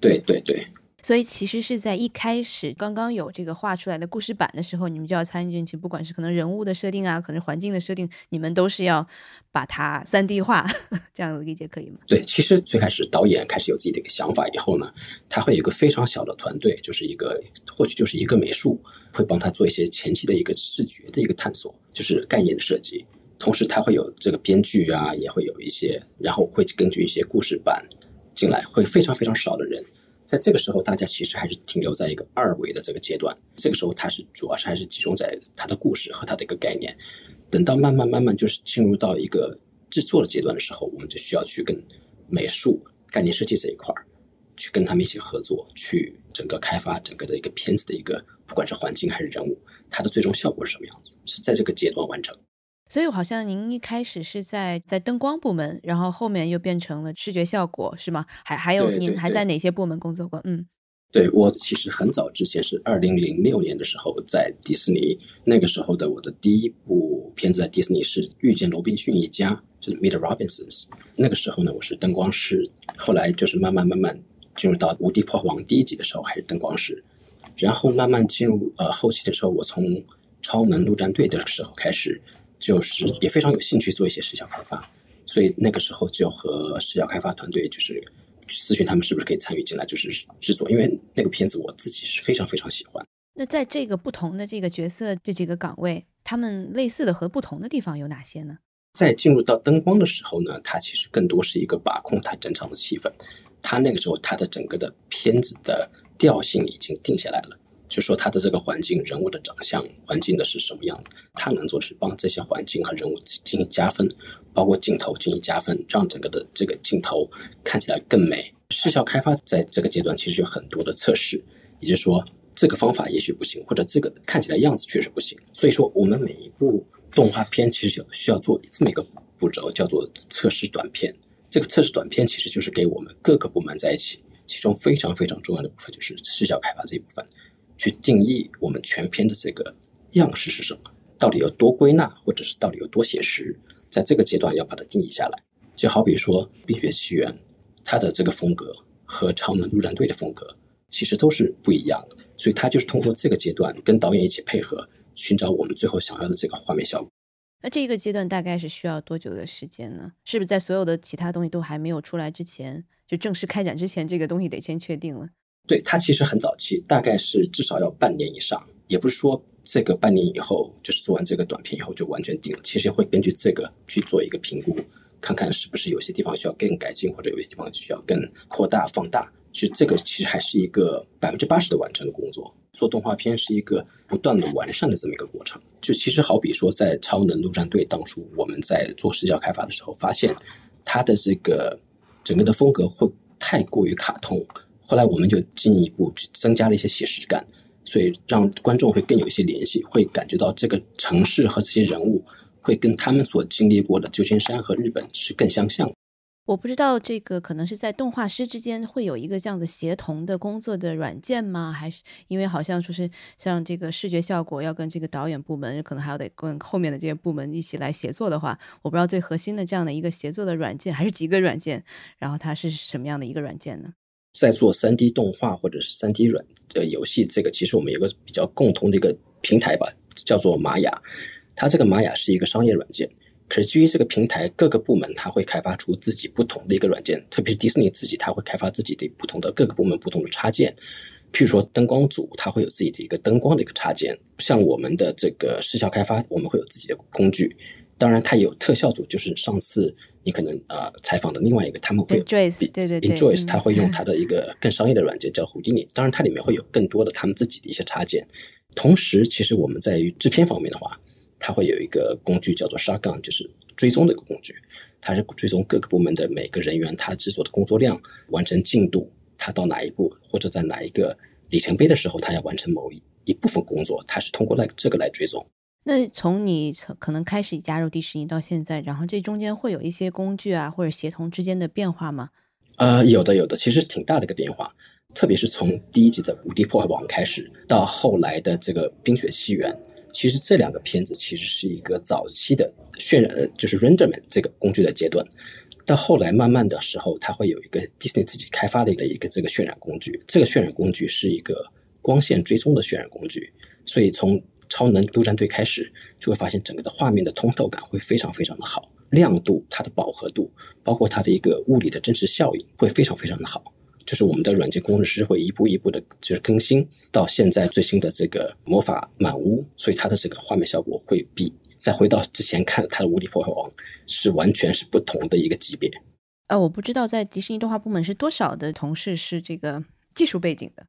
对对对。所以其实是在一开始刚刚有这个画出来的故事板的时候，你们就要参与进去，不管是可能人物的设定啊，可能环境的设定，你们都是要把它三 D 化，这样理解可以吗？对，其实最开始导演开始有自己的一个想法以后呢，他会有一个非常小的团队，就是一个或许就是一个美术，会帮他做一些前期的一个视觉的一个探索，就是概念的设计，同时他会有这个编剧啊，也会有一些，然后会根据一些故事板进来，会非常非常少的人。在这个时候，大家其实还是停留在一个二维的这个阶段。这个时候，它是主要是还是集中在它的故事和它的一个概念。等到慢慢慢慢就是进入到一个制作的阶段的时候，我们就需要去跟美术概念设计这一块儿，去跟他们一起合作，去整个开发整个的一个片子的一个，不管是环境还是人物，它的最终效果是什么样子，是在这个阶段完成。所以好像您一开始是在在灯光部门，然后后面又变成了视觉效果，是吗？还还有您还在哪些部门工作过？嗯，对我其实很早之前是二零零六年的时候在迪士尼，那个时候的我的第一部片子在迪士尼是《遇见罗宾逊一家》，就是 Meet Robinsons。那个时候呢，我是灯光师，后来就是慢慢慢慢进入到《无敌破坏王》第一集的时候还是灯光师，然后慢慢进入呃后期的时候，我从《超能陆战队》的时候开始。就是也非常有兴趣做一些视效开发，所以那个时候就和视效开发团队就是咨询他们是不是可以参与进来，就是制作。因为那个片子我自己是非常非常喜欢。那在这个不同的这个角色这几个岗位，他们类似的和不同的地方有哪些呢？在进入到灯光的时候呢，它其实更多是一个把控它整场的气氛。它那个时候它的整个的片子的调性已经定下来了。就说他的这个环境、人物的长相、环境的是什么样子，他能做是帮这些环境和人物进行加分，包括镜头进行加分，让整个的这个镜头看起来更美。视效开发在这个阶段其实有很多的测试，也就是说这个方法也许不行，或者这个看起来样子确实不行。所以说我们每一部动画片其实有需要做这么一个步骤，叫做测试短片。这个测试短片其实就是给我们各个部门在一起，其中非常非常重要的部分就是视效开发这一部分。去定义我们全片的这个样式是什么，到底有多归纳，或者是到底有多写实，在这个阶段要把它定义下来。就好比说《冰雪奇缘》，它的这个风格和《超能陆战队》的风格其实都是不一样的，所以它就是通过这个阶段跟导演一起配合，寻找我们最后想要的这个画面效果。那这个阶段大概是需要多久的时间呢？是不是在所有的其他东西都还没有出来之前，就正式开展之前，这个东西得先确定了？对它其实很早期，大概是至少要半年以上，也不是说这个半年以后就是做完这个短片以后就完全定了。其实会根据这个去做一个评估，看看是不是有些地方需要更改进，或者有些地方需要更扩大放大。就这个其实还是一个百分之八十的完成的工作。做动画片是一个不断的完善的这么一个过程。就其实好比说在《超能陆战队》当初我们在做视角开发的时候，发现它的这个整个的风格会太过于卡通。后来我们就进一步去增加了一些写实感，所以让观众会更有一些联系，会感觉到这个城市和这些人物会跟他们所经历过的旧金山和日本是更相像。我不知道这个可能是在动画师之间会有一个这样子协同的工作的软件吗？还是因为好像说是像这个视觉效果要跟这个导演部门，可能还要得跟后面的这些部门一起来协作的话，我不知道最核心的这样的一个协作的软件还是几个软件，然后它是什么样的一个软件呢？在做三 D 动画或者是三 D 软呃游戏，这个其实我们有个比较共同的一个平台吧，叫做玛雅，它这个玛雅是一个商业软件。可是基于这个平台，各个部门它会开发出自己不同的一个软件，特别是迪士尼自己，它会开发自己的不同的各个部门不同的插件。譬如说灯光组，它会有自己的一个灯光的一个插件；像我们的这个视效开发，我们会有自己的工具。当然，它也有特效组，就是上次你可能呃采访的另外一个，他们会对对对，enjoy，他会用他的一个更商业的软件叫胡迪尼。当然，它里面会有更多的他们自己的一些插件。同时，其实我们在于制片方面的话。它会有一个工具叫做 Shotgun，就是追踪的一个工具，它是追踪各个部门的每个人员他制作的工作量、完成进度，他到哪一步或者在哪一个里程碑的时候，他要完成某一一部分工作，它是通过来这个来追踪。那从你从可能开始加入迪士尼到现在，然后这中间会有一些工具啊或者协同之间的变化吗？呃，有的有的，其实挺大的一个变化，特别是从第一集的《无敌破坏王》开始，到后来的这个《冰雪奇缘》。其实这两个片子其实是一个早期的渲染，就是 renderman 这个工具的阶段。到后来慢慢的时候，它会有一个 Disney 自己开发的一个一个这个渲染工具。这个渲染工具是一个光线追踪的渲染工具。所以从超能陆战队开始，就会发现整个的画面的通透感会非常非常的好，亮度、它的饱和度，包括它的一个物理的真实效应会非常非常的好。就是我们的软件工程师会一步一步的，就是更新到现在最新的这个魔法满屋，所以它的这个画面效果会比再回到之前看它的《无敌破坏王》是完全是不同的一个级别。呃，我不知道在迪士尼动画部门是多少的同事是这个技术背景的。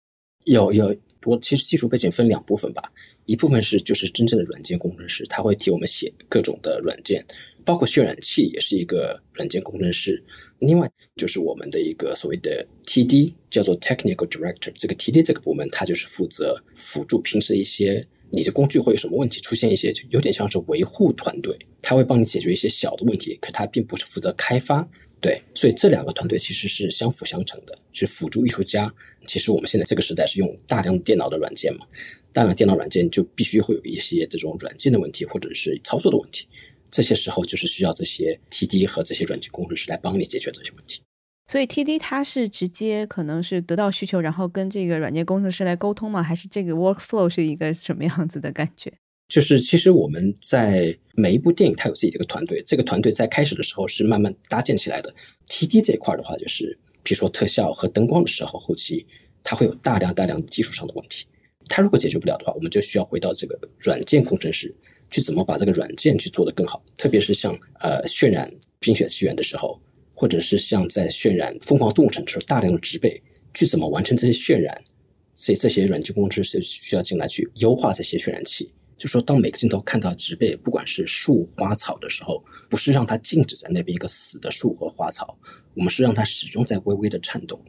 有有，我其实技术背景分两部分吧，一部分是就是真正的软件工程师，他会替我们写各种的软件。包括渲染器也是一个软件工程师，另外就是我们的一个所谓的 TD，叫做 Technical Director。这个 TD 这个部门，它就是负责辅助平时一些你的工具会有什么问题出现一些，就有点像是维护团队，他会帮你解决一些小的问题，可他并不是负责开发。对，所以这两个团队其实是相辅相成的，是辅助艺术家。其实我们现在这个时代是用大量电脑的软件嘛，大量电脑软件就必须会有一些这种软件的问题或者是操作的问题。这些时候就是需要这些 TD 和这些软件工程师来帮你解决这些问题。所以 TD 它是直接可能是得到需求，然后跟这个软件工程师来沟通吗？还是这个 workflow 是一个什么样子的感觉？就是其实我们在每一部电影，它有自己的一个团队，这个团队在开始的时候是慢慢搭建起来的。TD 这一块的话，就是比如说特效和灯光的时候，后期它会有大量大量技术上的问题，它如果解决不了的话，我们就需要回到这个软件工程师。去怎么把这个软件去做得更好，特别是像呃渲染《冰雪奇缘》的时候，或者是像在渲染《疯狂动物城》的时候，大量的植被，去怎么完成这些渲染？所以这些软件工程师是需要进来去优化这些渲染器。就说当每个镜头看到植被，不管是树、花草的时候，不是让它静止在那边一个死的树和花草，我们是让它始终在微微的颤动，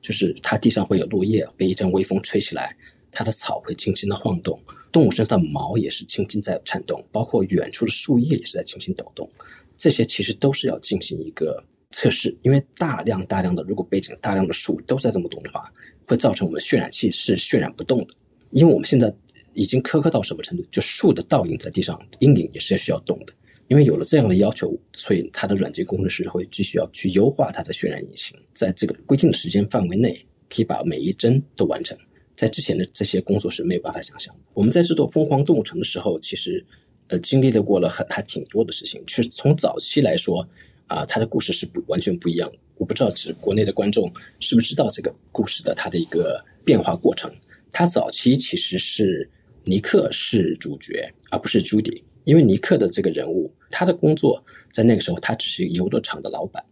就是它地上会有落叶被一阵微风吹起来。它的草会轻轻的晃动，动物身上的毛也是轻轻在颤动，包括远处的树叶也是在轻轻抖动。这些其实都是要进行一个测试，因为大量大量的，如果背景大量的树都在这么动的话，会造成我们渲染器是渲染不动的。因为我们现在已经苛刻到什么程度，就树的倒影在地上，阴影也是需要动的。因为有了这样的要求，所以它的软件工程师会继续要去优化它的渲染引擎，在这个规定的时间范围内，可以把每一帧都完成。在之前的这些工作是没有办法想象的。我们在制作《疯狂动物城》的时候，其实，呃，经历了过了很还挺多的事情。其实从早期来说，啊，它的故事是不完全不一样。我不知道是国内的观众是不是知道这个故事的它的一个变化过程。它早期其实是尼克是主角，而不是朱迪，因为尼克的这个人物，他的工作在那个时候他只是一个游乐场的老板。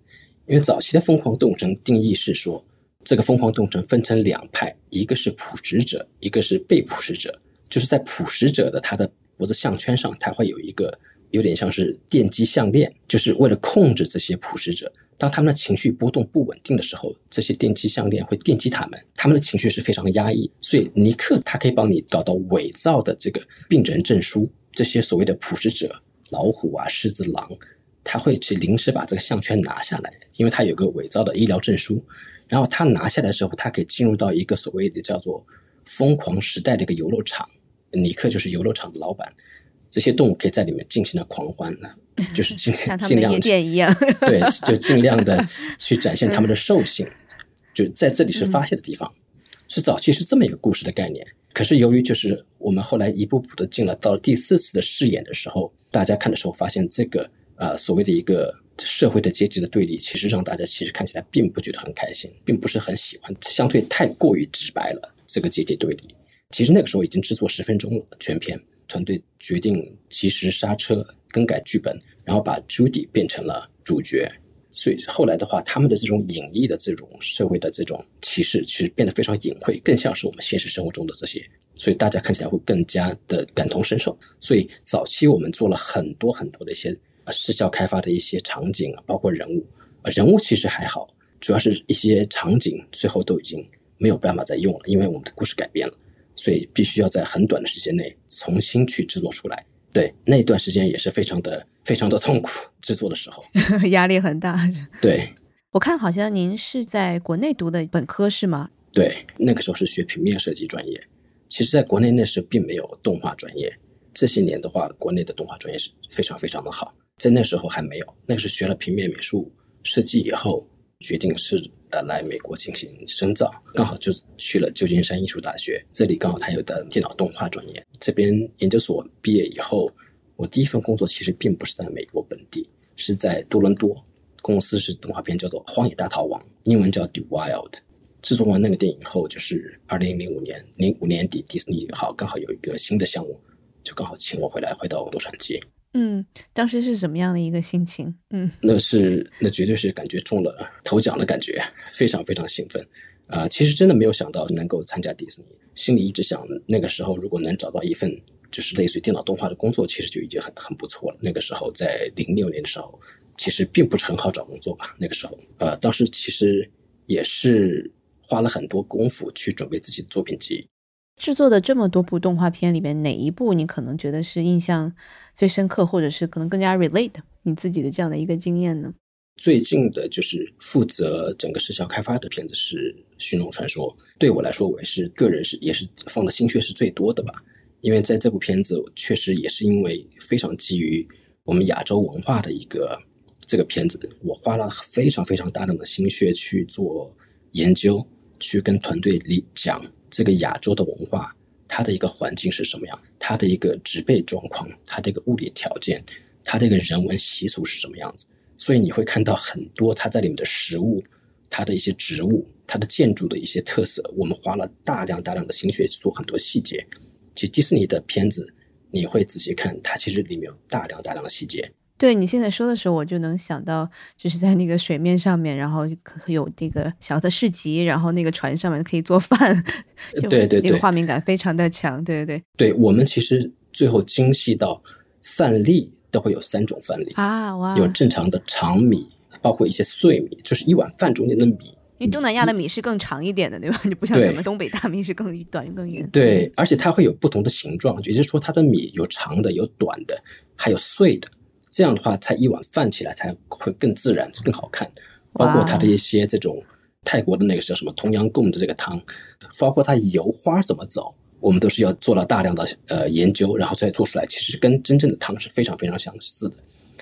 因为早期的《疯狂动物城》定义是说。这个疯狂动城分成两派，一个是捕食者，一个是被捕食者。就是在捕食者的他的脖子项圈上，他会有一个有点像是电击项链，就是为了控制这些捕食者。当他们的情绪波动不稳定的时候，这些电击项链会电击他们，他们的情绪是非常压抑。所以尼克他可以帮你搞到伪造的这个病人证书，这些所谓的捕食者，老虎啊、狮子、狼，他会去临时把这个项圈拿下来，因为他有个伪造的医疗证书。然后他拿下来的时候，他可以进入到一个所谓的叫做“疯狂时代”的一个游乐场，尼克就是游乐场的老板，这些动物可以在里面尽情的狂欢呢。就是尽尽量 对，就尽量的 去展现他们的兽性，就在这里是发泄的地方，是早期是这么一个故事的概念。可是由于就是我们后来一步步的进了到了第四次的试演的时候，大家看的时候发现这个呃所谓的一个社会的阶级的对立，其实让大家其实看起来并不觉得很开心，并不是很喜欢，相对太过于直白了这个阶级对立。其实那个时候已经制作十分钟了，全片团队决定及时刹车。更改剧本，然后把 Judy 变成了主角，所以后来的话，他们的这种隐匿的这种社会的这种歧视，其实变得非常隐晦，更像是我们现实生活中的这些，所以大家看起来会更加的感同身受。所以早期我们做了很多很多的一些呃视效开发的一些场景啊，包括人物，人物其实还好，主要是一些场景最后都已经没有办法再用了，因为我们的故事改变了，所以必须要在很短的时间内重新去制作出来。对，那段时间也是非常的、非常的痛苦，制作的时候 压力很大。对，我看好像您是在国内读的本科是吗？对，那个时候是学平面设计专业。其实，在国内那时并没有动画专业。这些年的话，国内的动画专业是非常非常的好。在那时候还没有，那个是学了平面美术设计以后，决定是。呃，来美国进行深造，刚好就去了旧金山艺术大学，这里刚好他有的电脑动画专业。这边研究所毕业以后，我第一份工作其实并不是在美国本地，是在多伦多，公司是动画片叫做《荒野大逃亡》，英文叫《The Wild》。制作完那个电影后，就是二零零五年零五年底，迪士尼好刚好有一个新的项目，就刚好请我回来，回到洛杉矶。嗯，当时是什么样的一个心情？嗯，那是那绝对是感觉中了头奖的感觉，非常非常兴奋。啊，其实真的没有想到能够参加迪士尼，心里一直想，那个时候如果能找到一份就是类似于电脑动画的工作，其实就已经很很不错了。那个时候在零六年的时候，其实并不是很好找工作吧？那个时候，呃，当时其实也是花了很多功夫去准备自己的作品集。制作的这么多部动画片里边，哪一部你可能觉得是印象最深刻，或者是可能更加 relate 你自己的这样的一个经验呢？最近的就是负责整个视效开发的片子是《寻龙传说》，对我来说，我也是个人是也是放的心血是最多的吧。因为在这部片子，确实也是因为非常基于我们亚洲文化的一个这个片子，我花了非常非常大量的心血去做研究，去跟团队里讲。这个亚洲的文化，它的一个环境是什么样？它的一个植被状况，它的一个物理条件，它的一个人文习俗是什么样子？所以你会看到很多它在里面的食物，它的一些植物，它的建筑的一些特色。我们花了大量大量的心血去做很多细节。其实迪士尼的片子，你会仔细看，它其实里面有大量大量的细节。对你现在说的时候，我就能想到，就是在那个水面上面，然后有这个小的市集，然后那个船上面可以做饭，对对对，那个画面感非常的强，对对对。对我们其实最后精细到饭粒都会有三种饭粒啊，哇，有正常的长米，包括一些碎米，就是一碗饭中间的米。因为东南亚的米是更长一点的，对吧？就不像咱们东北大米是更短更圆。对，而且它会有不同的形状，也就是说它的米有长的，有短的，还有碎的。这样的话，才一碗饭起来才会更自然、更好看。包括它的一些这种泰国的那个叫什么同阳贡的这个汤，包括它油花怎么走，我们都是要做了大量的呃研究，然后再做出来。其实跟真正的汤是非常非常相似的。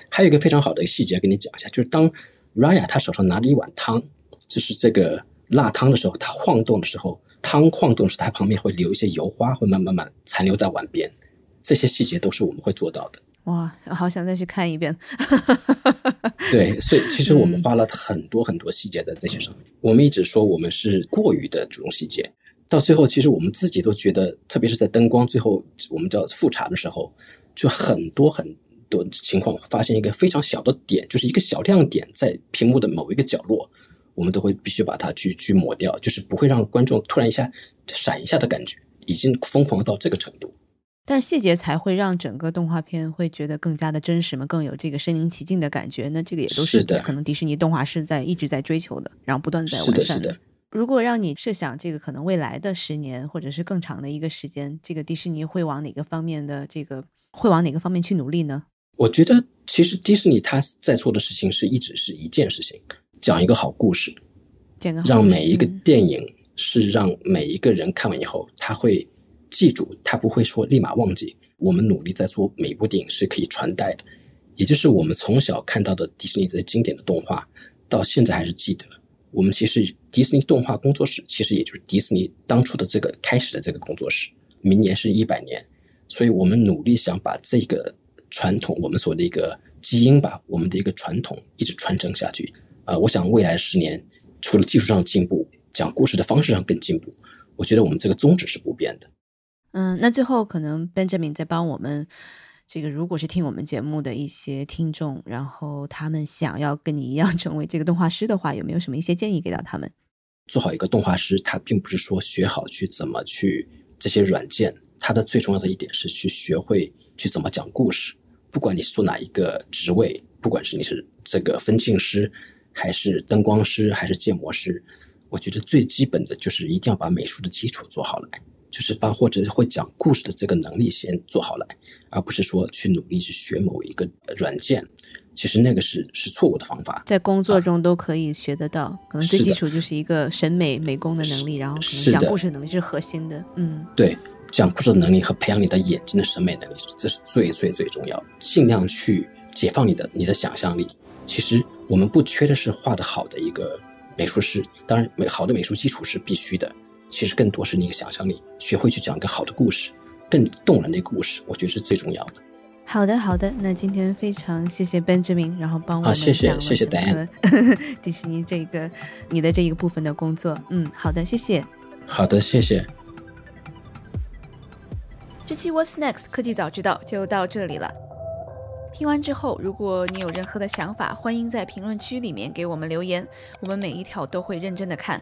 还有一个非常好的细节跟你讲一下，就是当 Raya 他手上拿着一碗汤，就是这个辣汤的时候，他晃动的时候，汤晃动时，它旁边会留一些油花，会慢慢慢残留在碗边。这些细节都是我们会做到的。哇，好想再去看一遍。对，所以其实我们花了很多很多细节在这些上面。我们一直说我们是过于的注重细节，到最后其实我们自己都觉得，特别是在灯光最后我们叫复查的时候，就很多很多情况发现一个非常小的点，就是一个小亮点在屏幕的某一个角落，我们都会必须把它去去抹掉，就是不会让观众突然一下闪一下的感觉，已经疯狂到这个程度。但是细节才会让整个动画片会觉得更加的真实嘛，更有这个身临其境的感觉。那这个也都是可能迪士尼动画师在一直在追求的，然后不断地在完善是的。如果让你设想这个可能未来的十年或者是更长的一个时间，这个迪士尼会往哪个方面的这个会往哪个方面去努力呢？我觉得其实迪士尼他在做的事情是一直是一件事情，讲一个好故事，讲个好让每一个嗯电影是让每一个人看完以后他会记住，他不会说立马忘记。我们努力在做每一部电影是可以传代的，也就是我们从小看到的迪士尼这些经典的动画，到现在还是记得。我们其实迪士尼动画工作室其实也就是迪士尼当初的这个开始的这个工作室，明年是一百年，所以我们努力想把这个传统，我们所的一个基因吧，我们的一个传统一直传承下去。啊、我想未来十年，除了技术上的进步，讲故事的方式上更进步，我觉得我们这个宗旨是不变的。嗯，那最后可能 Benjamin 再帮我们这个，如果是听我们节目的一些听众，然后他们想要跟你一样 成为这个动画师的话，有没有什么一些建议给到他们？做好一个动画师，他并不是说学好去怎么去这些软件，它的最重要的一点是去学会去怎么讲故事。不管你是做哪一个职位，不管是你是这个分镜师，还是灯光师，还是建模师，我觉得最基本的就是一定要把美术的基础做好来，就是把或者是会讲故事的这个能力先做好来，而不是说去努力去学某一个软件。其实那个是是错误的方法。在工作中都可以学得到，可能最基础就是一个审美美工的能力，然后可能讲故事能力是核心的。嗯，对，讲故事的能力和培养你的眼睛的审美能力，这是最最最重要。尽量去解放你的你的想象力。其实我们不缺的是画的好的一个美术师，当然美好的美术基础是必须的。其实更多是你的想象力，学会去讲一个好的故事，更动人的一个故事，我觉得是最重要的。好的好的，那今天非常谢谢 Benjamin，然后帮我们好谢谢谢谢整个迪士尼这个你的这一个部分的工作。嗯，好的，谢谢。好的，谢谢。这期 What's Next 科技早知道就到这里了。听完之后，如果你有任何的想法，欢迎在评论区里面给我们留言，我们每一条都会认真的看。